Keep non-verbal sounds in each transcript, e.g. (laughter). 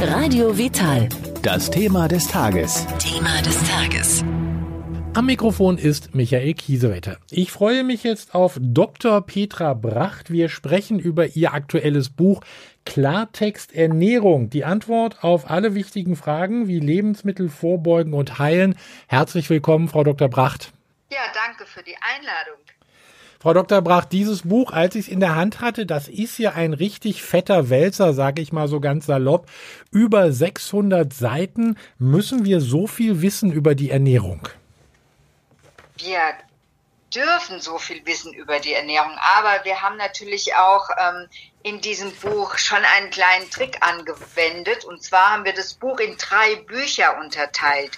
Radio Vital. Das Thema des Tages. Thema des Tages. Am Mikrofon ist Michael Kiesewetter. Ich freue mich jetzt auf Dr. Petra Bracht. Wir sprechen über ihr aktuelles Buch Klartext Ernährung. Die Antwort auf alle wichtigen Fragen wie Lebensmittel vorbeugen und heilen. Herzlich willkommen, Frau Dr. Bracht. Ja, danke für die Einladung. Frau Dr. Brach, dieses Buch, als ich es in der Hand hatte, das ist ja ein richtig fetter Wälzer, sage ich mal so ganz salopp. Über 600 Seiten. Müssen wir so viel wissen über die Ernährung? Wir dürfen so viel wissen über die Ernährung, aber wir haben natürlich auch ähm, in diesem Buch schon einen kleinen Trick angewendet. Und zwar haben wir das Buch in drei Bücher unterteilt.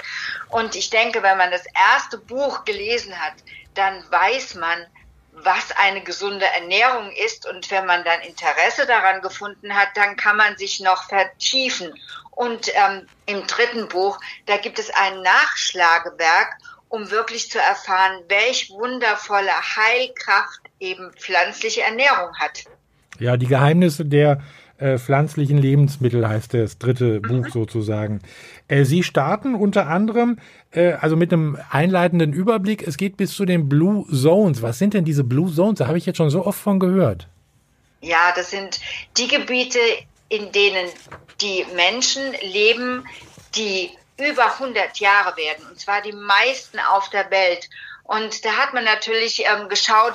Und ich denke, wenn man das erste Buch gelesen hat, dann weiß man, was eine gesunde Ernährung ist. Und wenn man dann Interesse daran gefunden hat, dann kann man sich noch vertiefen. Und ähm, im dritten Buch, da gibt es ein Nachschlagewerk, um wirklich zu erfahren, welch wundervolle Heilkraft eben pflanzliche Ernährung hat. Ja, die Geheimnisse der äh, pflanzlichen Lebensmittel heißt das dritte mhm. Buch sozusagen. Äh, Sie starten unter anderem, äh, also mit einem einleitenden Überblick, es geht bis zu den Blue Zones. Was sind denn diese Blue Zones? Da habe ich jetzt schon so oft von gehört. Ja, das sind die Gebiete, in denen die Menschen leben, die über 100 Jahre werden, und zwar die meisten auf der Welt. Und da hat man natürlich ähm, geschaut,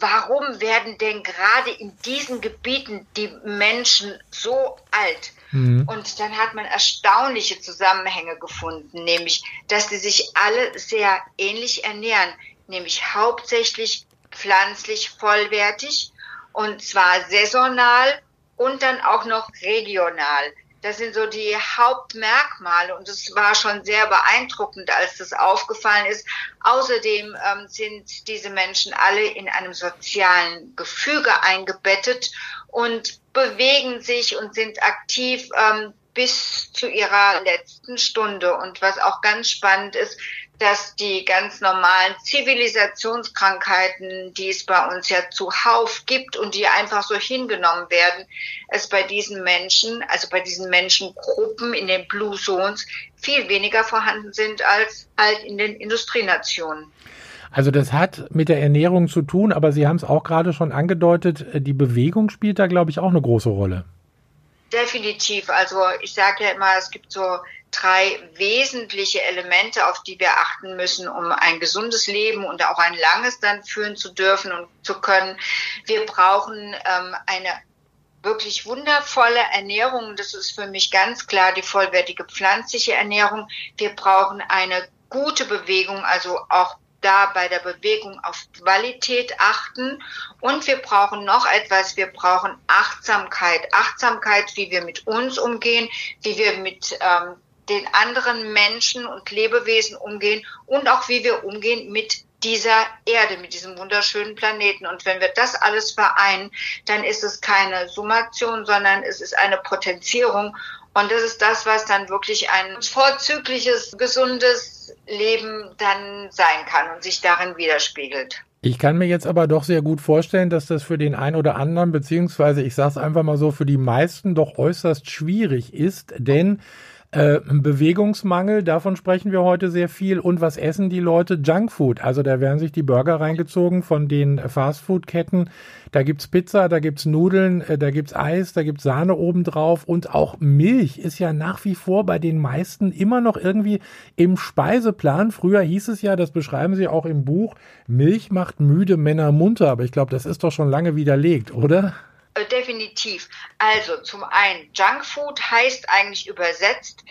warum werden denn gerade in diesen Gebieten die Menschen so alt? Mhm. Und dann hat man erstaunliche Zusammenhänge gefunden, nämlich, dass sie sich alle sehr ähnlich ernähren, nämlich hauptsächlich pflanzlich vollwertig und zwar saisonal und dann auch noch regional. Das sind so die Hauptmerkmale und es war schon sehr beeindruckend, als das aufgefallen ist. Außerdem ähm, sind diese Menschen alle in einem sozialen Gefüge eingebettet und bewegen sich und sind aktiv ähm, bis zu ihrer letzten Stunde. Und was auch ganz spannend ist, dass die ganz normalen Zivilisationskrankheiten, die es bei uns ja zuhauf gibt und die einfach so hingenommen werden, es bei diesen Menschen, also bei diesen Menschengruppen in den Blue Zones viel weniger vorhanden sind als halt in den Industrienationen. Also das hat mit der Ernährung zu tun, aber Sie haben es auch gerade schon angedeutet, die Bewegung spielt da, glaube ich, auch eine große Rolle. Definitiv. Also ich sage ja immer, es gibt so drei wesentliche Elemente, auf die wir achten müssen, um ein gesundes Leben und auch ein langes dann führen zu dürfen und zu können. Wir brauchen ähm, eine wirklich wundervolle Ernährung. Das ist für mich ganz klar die vollwertige pflanzliche Ernährung. Wir brauchen eine gute Bewegung, also auch da bei der Bewegung auf Qualität achten. Und wir brauchen noch etwas, wir brauchen Achtsamkeit. Achtsamkeit, wie wir mit uns umgehen, wie wir mit ähm, den anderen Menschen und Lebewesen umgehen und auch wie wir umgehen mit dieser Erde, mit diesem wunderschönen Planeten. Und wenn wir das alles vereinen, dann ist es keine Summation, sondern es ist eine Potenzierung. Und das ist das, was dann wirklich ein vorzügliches, gesundes Leben dann sein kann und sich darin widerspiegelt. Ich kann mir jetzt aber doch sehr gut vorstellen, dass das für den einen oder anderen, beziehungsweise ich sage es einfach mal so, für die meisten doch äußerst schwierig ist, denn äh, Bewegungsmangel, davon sprechen wir heute sehr viel. Und was essen die Leute? Junkfood. Also da werden sich die Burger reingezogen von den Fastfood-Ketten. Da gibt's Pizza, da gibt's Nudeln, äh, da gibt's Eis, da gibt's Sahne obendrauf und auch Milch ist ja nach wie vor bei den meisten immer noch irgendwie im Speiseplan. Früher hieß es ja, das beschreiben sie auch im Buch, Milch macht müde Männer munter, aber ich glaube, das ist doch schon lange widerlegt, oder? Äh, definitiv. Also zum einen, Junkfood heißt eigentlich übersetzt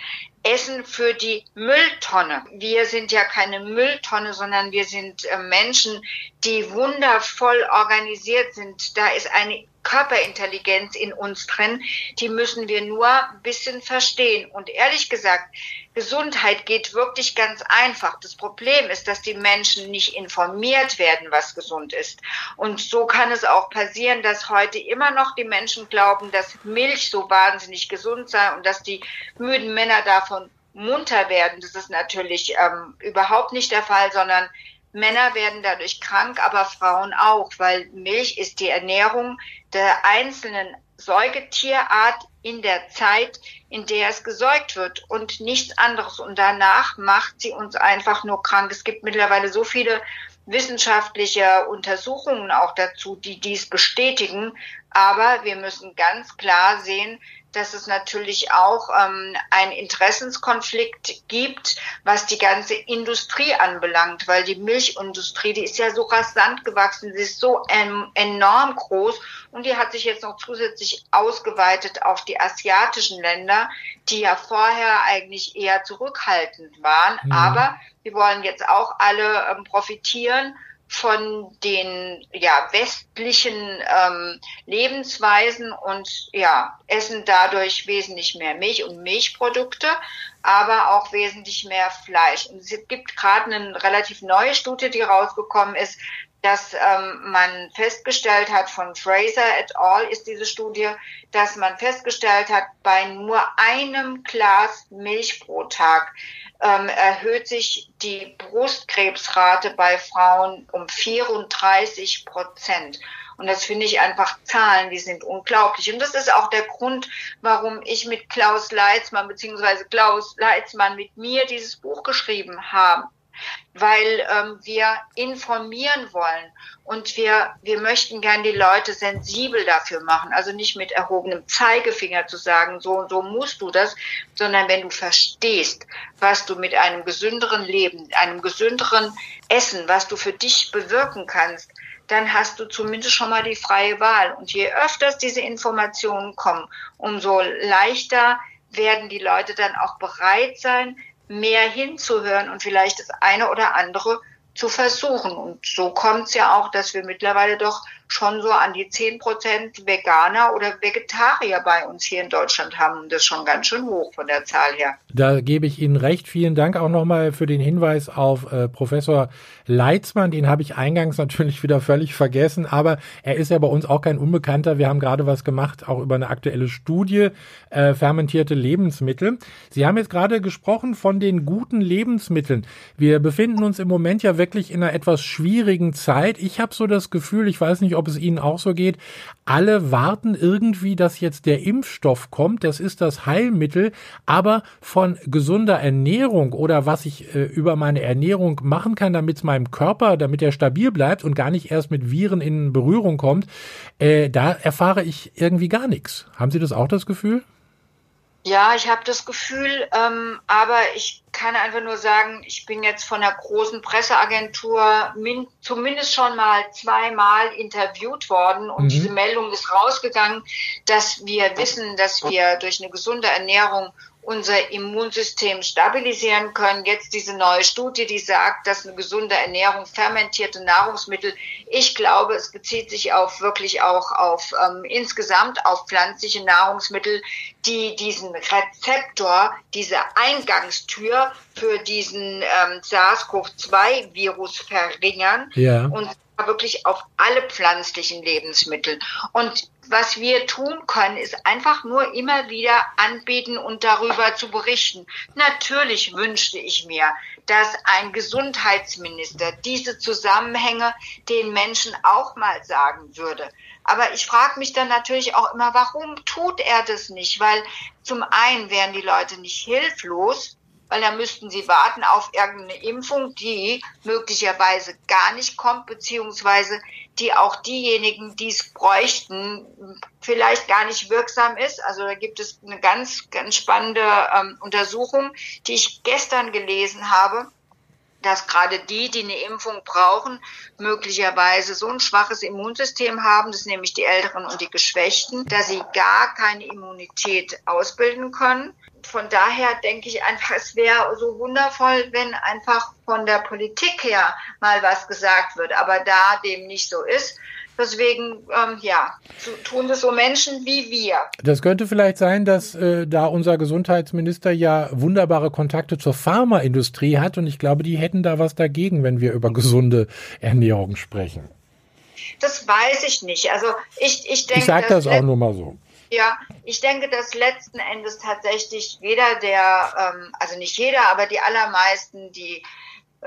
Essen für die Mülltonne. Wir sind ja keine Mülltonne, sondern wir sind äh, Menschen, die wundervoll organisiert sind. Da ist eine Körperintelligenz in uns drin, die müssen wir nur ein bisschen verstehen. Und ehrlich gesagt, Gesundheit geht wirklich ganz einfach. Das Problem ist, dass die Menschen nicht informiert werden, was gesund ist. Und so kann es auch passieren, dass heute immer noch die Menschen glauben, dass Milch so wahnsinnig gesund sei und dass die müden Männer davon munter werden. Das ist natürlich ähm, überhaupt nicht der Fall, sondern Männer werden dadurch krank, aber Frauen auch, weil Milch ist die Ernährung der einzelnen Säugetierart in der Zeit, in der es gesäugt wird und nichts anderes. Und danach macht sie uns einfach nur krank. Es gibt mittlerweile so viele wissenschaftliche Untersuchungen auch dazu, die dies bestätigen. Aber wir müssen ganz klar sehen, dass es natürlich auch ähm, einen Interessenskonflikt gibt, was die ganze Industrie anbelangt, weil die Milchindustrie, die ist ja so rasant gewachsen, sie ist so ähm, enorm groß und die hat sich jetzt noch zusätzlich ausgeweitet auf die asiatischen Länder, die ja vorher eigentlich eher zurückhaltend waren. Mhm. Aber wir wollen jetzt auch alle ähm, profitieren von den ja, westlichen ähm, Lebensweisen und ja, essen dadurch wesentlich mehr Milch und Milchprodukte, aber auch wesentlich mehr Fleisch. Und es gibt gerade eine relativ neue Studie, die rausgekommen ist, dass ähm, man festgestellt hat, von Fraser et al. ist diese Studie, dass man festgestellt hat, bei nur einem Glas Milch pro Tag ähm, erhöht sich die Brustkrebsrate bei Frauen um 34 Prozent. Und das finde ich einfach Zahlen, die sind unglaublich. Und das ist auch der Grund, warum ich mit Klaus Leitzmann beziehungsweise Klaus Leitzmann mit mir dieses Buch geschrieben habe weil ähm, wir informieren wollen und wir, wir möchten gern die Leute sensibel dafür machen. Also nicht mit erhobenem Zeigefinger zu sagen, so und so musst du das, sondern wenn du verstehst, was du mit einem gesünderen Leben, einem gesünderen Essen, was du für dich bewirken kannst, dann hast du zumindest schon mal die freie Wahl. Und je öfters diese Informationen kommen, umso leichter werden die Leute dann auch bereit sein, mehr hinzuhören und vielleicht das eine oder andere zu versuchen. Und so kommt es ja auch, dass wir mittlerweile doch schon so an die 10 Prozent Veganer oder Vegetarier bei uns hier in Deutschland haben. Das ist schon ganz schön hoch von der Zahl her. Da gebe ich Ihnen recht. Vielen Dank auch nochmal für den Hinweis auf äh, Professor Leitzmann. Den habe ich eingangs (laughs) natürlich wieder völlig vergessen, aber er ist ja bei uns auch kein Unbekannter. Wir haben gerade was gemacht, auch über eine aktuelle Studie, äh, fermentierte Lebensmittel. Sie haben jetzt gerade gesprochen von den guten Lebensmitteln. Wir befinden uns im Moment ja wirklich in einer etwas schwierigen Zeit. Ich habe so das Gefühl, ich weiß nicht, ob es Ihnen auch so geht, alle warten irgendwie, dass jetzt der Impfstoff kommt, das ist das Heilmittel, aber von gesunder Ernährung oder was ich äh, über meine Ernährung machen kann, damit es meinem Körper, damit er stabil bleibt und gar nicht erst mit Viren in Berührung kommt, äh, da erfahre ich irgendwie gar nichts. Haben Sie das auch das Gefühl? Ja, ich habe das Gefühl, ähm, aber ich kann einfach nur sagen, ich bin jetzt von der großen Presseagentur min, zumindest schon mal zweimal interviewt worden und mhm. diese Meldung ist rausgegangen, dass wir wissen, dass wir durch eine gesunde Ernährung unser Immunsystem stabilisieren können. Jetzt diese neue Studie, die sagt, dass eine gesunde Ernährung, fermentierte Nahrungsmittel, ich glaube, es bezieht sich auf wirklich auch auf ähm, insgesamt auf pflanzliche Nahrungsmittel, die diesen Rezeptor, diese Eingangstür für diesen ähm, SARS-CoV-2-Virus verringern ja. und wirklich auf alle pflanzlichen Lebensmittel. Und was wir tun können, ist einfach nur immer wieder anbieten und darüber zu berichten. Natürlich wünschte ich mir, dass ein Gesundheitsminister diese Zusammenhänge den Menschen auch mal sagen würde. Aber ich frage mich dann natürlich auch immer, warum tut er das nicht? Weil zum einen wären die Leute nicht hilflos, weil dann müssten sie warten auf irgendeine Impfung, die möglicherweise gar nicht kommt, beziehungsweise die auch diejenigen, die es bräuchten, vielleicht gar nicht wirksam ist. Also da gibt es eine ganz, ganz spannende ähm, Untersuchung, die ich gestern gelesen habe dass gerade die, die eine Impfung brauchen, möglicherweise so ein schwaches Immunsystem haben, das nämlich die Älteren und die Geschwächten, dass sie gar keine Immunität ausbilden können. Von daher denke ich einfach, es wäre so wundervoll, wenn einfach von der Politik her mal was gesagt wird. Aber da dem nicht so ist, Deswegen, ähm, ja, tun das so Menschen wie wir. Das könnte vielleicht sein, dass äh, da unser Gesundheitsminister ja wunderbare Kontakte zur Pharmaindustrie hat und ich glaube, die hätten da was dagegen, wenn wir über gesunde Ernährung sprechen. Das weiß ich nicht. Also ich, ich denke. Ich sage das auch nur mal so. Ja, ich denke, dass letzten Endes tatsächlich jeder der, ähm, also nicht jeder, aber die allermeisten, die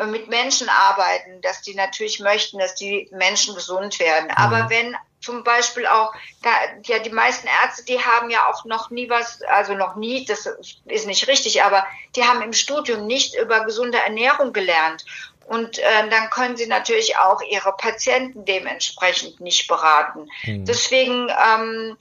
mit Menschen arbeiten, dass die natürlich möchten, dass die Menschen gesund werden. Aber mhm. wenn zum Beispiel auch, da, ja, die meisten Ärzte, die haben ja auch noch nie was, also noch nie, das ist nicht richtig, aber die haben im Studium nicht über gesunde Ernährung gelernt. Und äh, dann können sie natürlich auch ihre Patienten dementsprechend nicht beraten. Mhm. Deswegen ähm,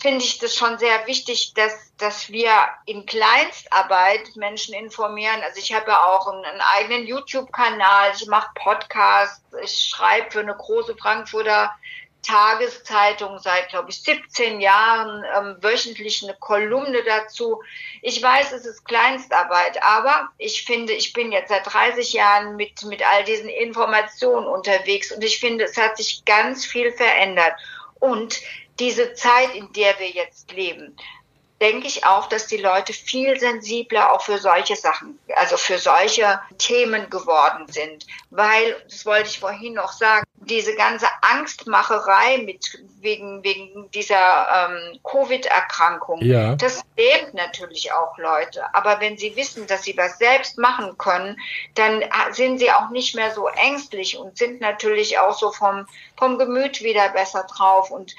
finde ich das schon sehr wichtig, dass, dass wir in Kleinstarbeit Menschen informieren. Also ich habe ja auch einen, einen eigenen YouTube-Kanal, ich mache Podcasts, ich schreibe für eine große Frankfurter Tageszeitung seit, glaube ich, 17 Jahren ähm, wöchentlich eine Kolumne dazu. Ich weiß, es ist Kleinstarbeit, aber ich finde, ich bin jetzt seit 30 Jahren mit, mit all diesen Informationen unterwegs und ich finde, es hat sich ganz viel verändert. Und diese Zeit, in der wir jetzt leben, denke ich auch, dass die Leute viel sensibler auch für solche Sachen, also für solche Themen geworden sind. Weil, das wollte ich vorhin noch sagen, diese ganze Angstmacherei mit wegen, wegen dieser ähm, Covid-Erkrankung, ja. das lebt natürlich auch Leute. Aber wenn sie wissen, dass sie was selbst machen können, dann sind sie auch nicht mehr so ängstlich und sind natürlich auch so vom, vom Gemüt wieder besser drauf. Und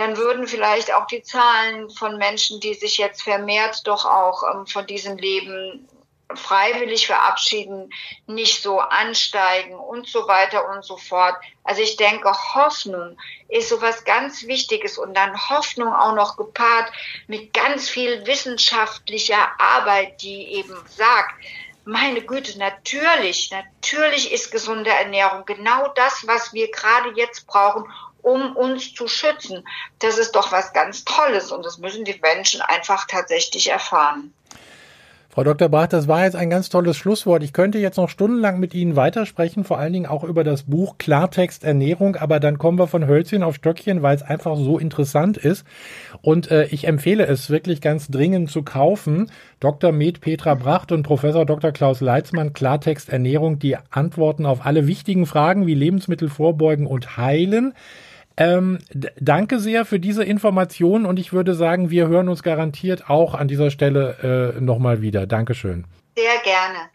dann würden vielleicht auch die Zahlen von Menschen, die sich jetzt vermehrt doch auch ähm, von diesem Leben freiwillig verabschieden, nicht so ansteigen und so weiter und so fort. Also ich denke, Hoffnung ist so was ganz Wichtiges und dann Hoffnung auch noch gepaart mit ganz viel wissenschaftlicher Arbeit, die eben sagt, meine Güte, natürlich, natürlich ist gesunde Ernährung genau das, was wir gerade jetzt brauchen, um uns zu schützen. Das ist doch was ganz Tolles und das müssen die Menschen einfach tatsächlich erfahren. Frau Dr. Bracht, das war jetzt ein ganz tolles Schlusswort. Ich könnte jetzt noch stundenlang mit Ihnen weitersprechen, vor allen Dingen auch über das Buch Klartext Ernährung, aber dann kommen wir von Hölzchen auf Stöckchen, weil es einfach so interessant ist. Und äh, ich empfehle es wirklich ganz dringend zu kaufen. Dr. Med Petra Bracht und Professor Dr. Klaus Leitzmann, Klartext Ernährung, die Antworten auf alle wichtigen Fragen wie Lebensmittel vorbeugen und heilen. Ähm, danke sehr für diese Informationen und ich würde sagen, wir hören uns garantiert auch an dieser Stelle äh, nochmal wieder. Dankeschön. Sehr gerne.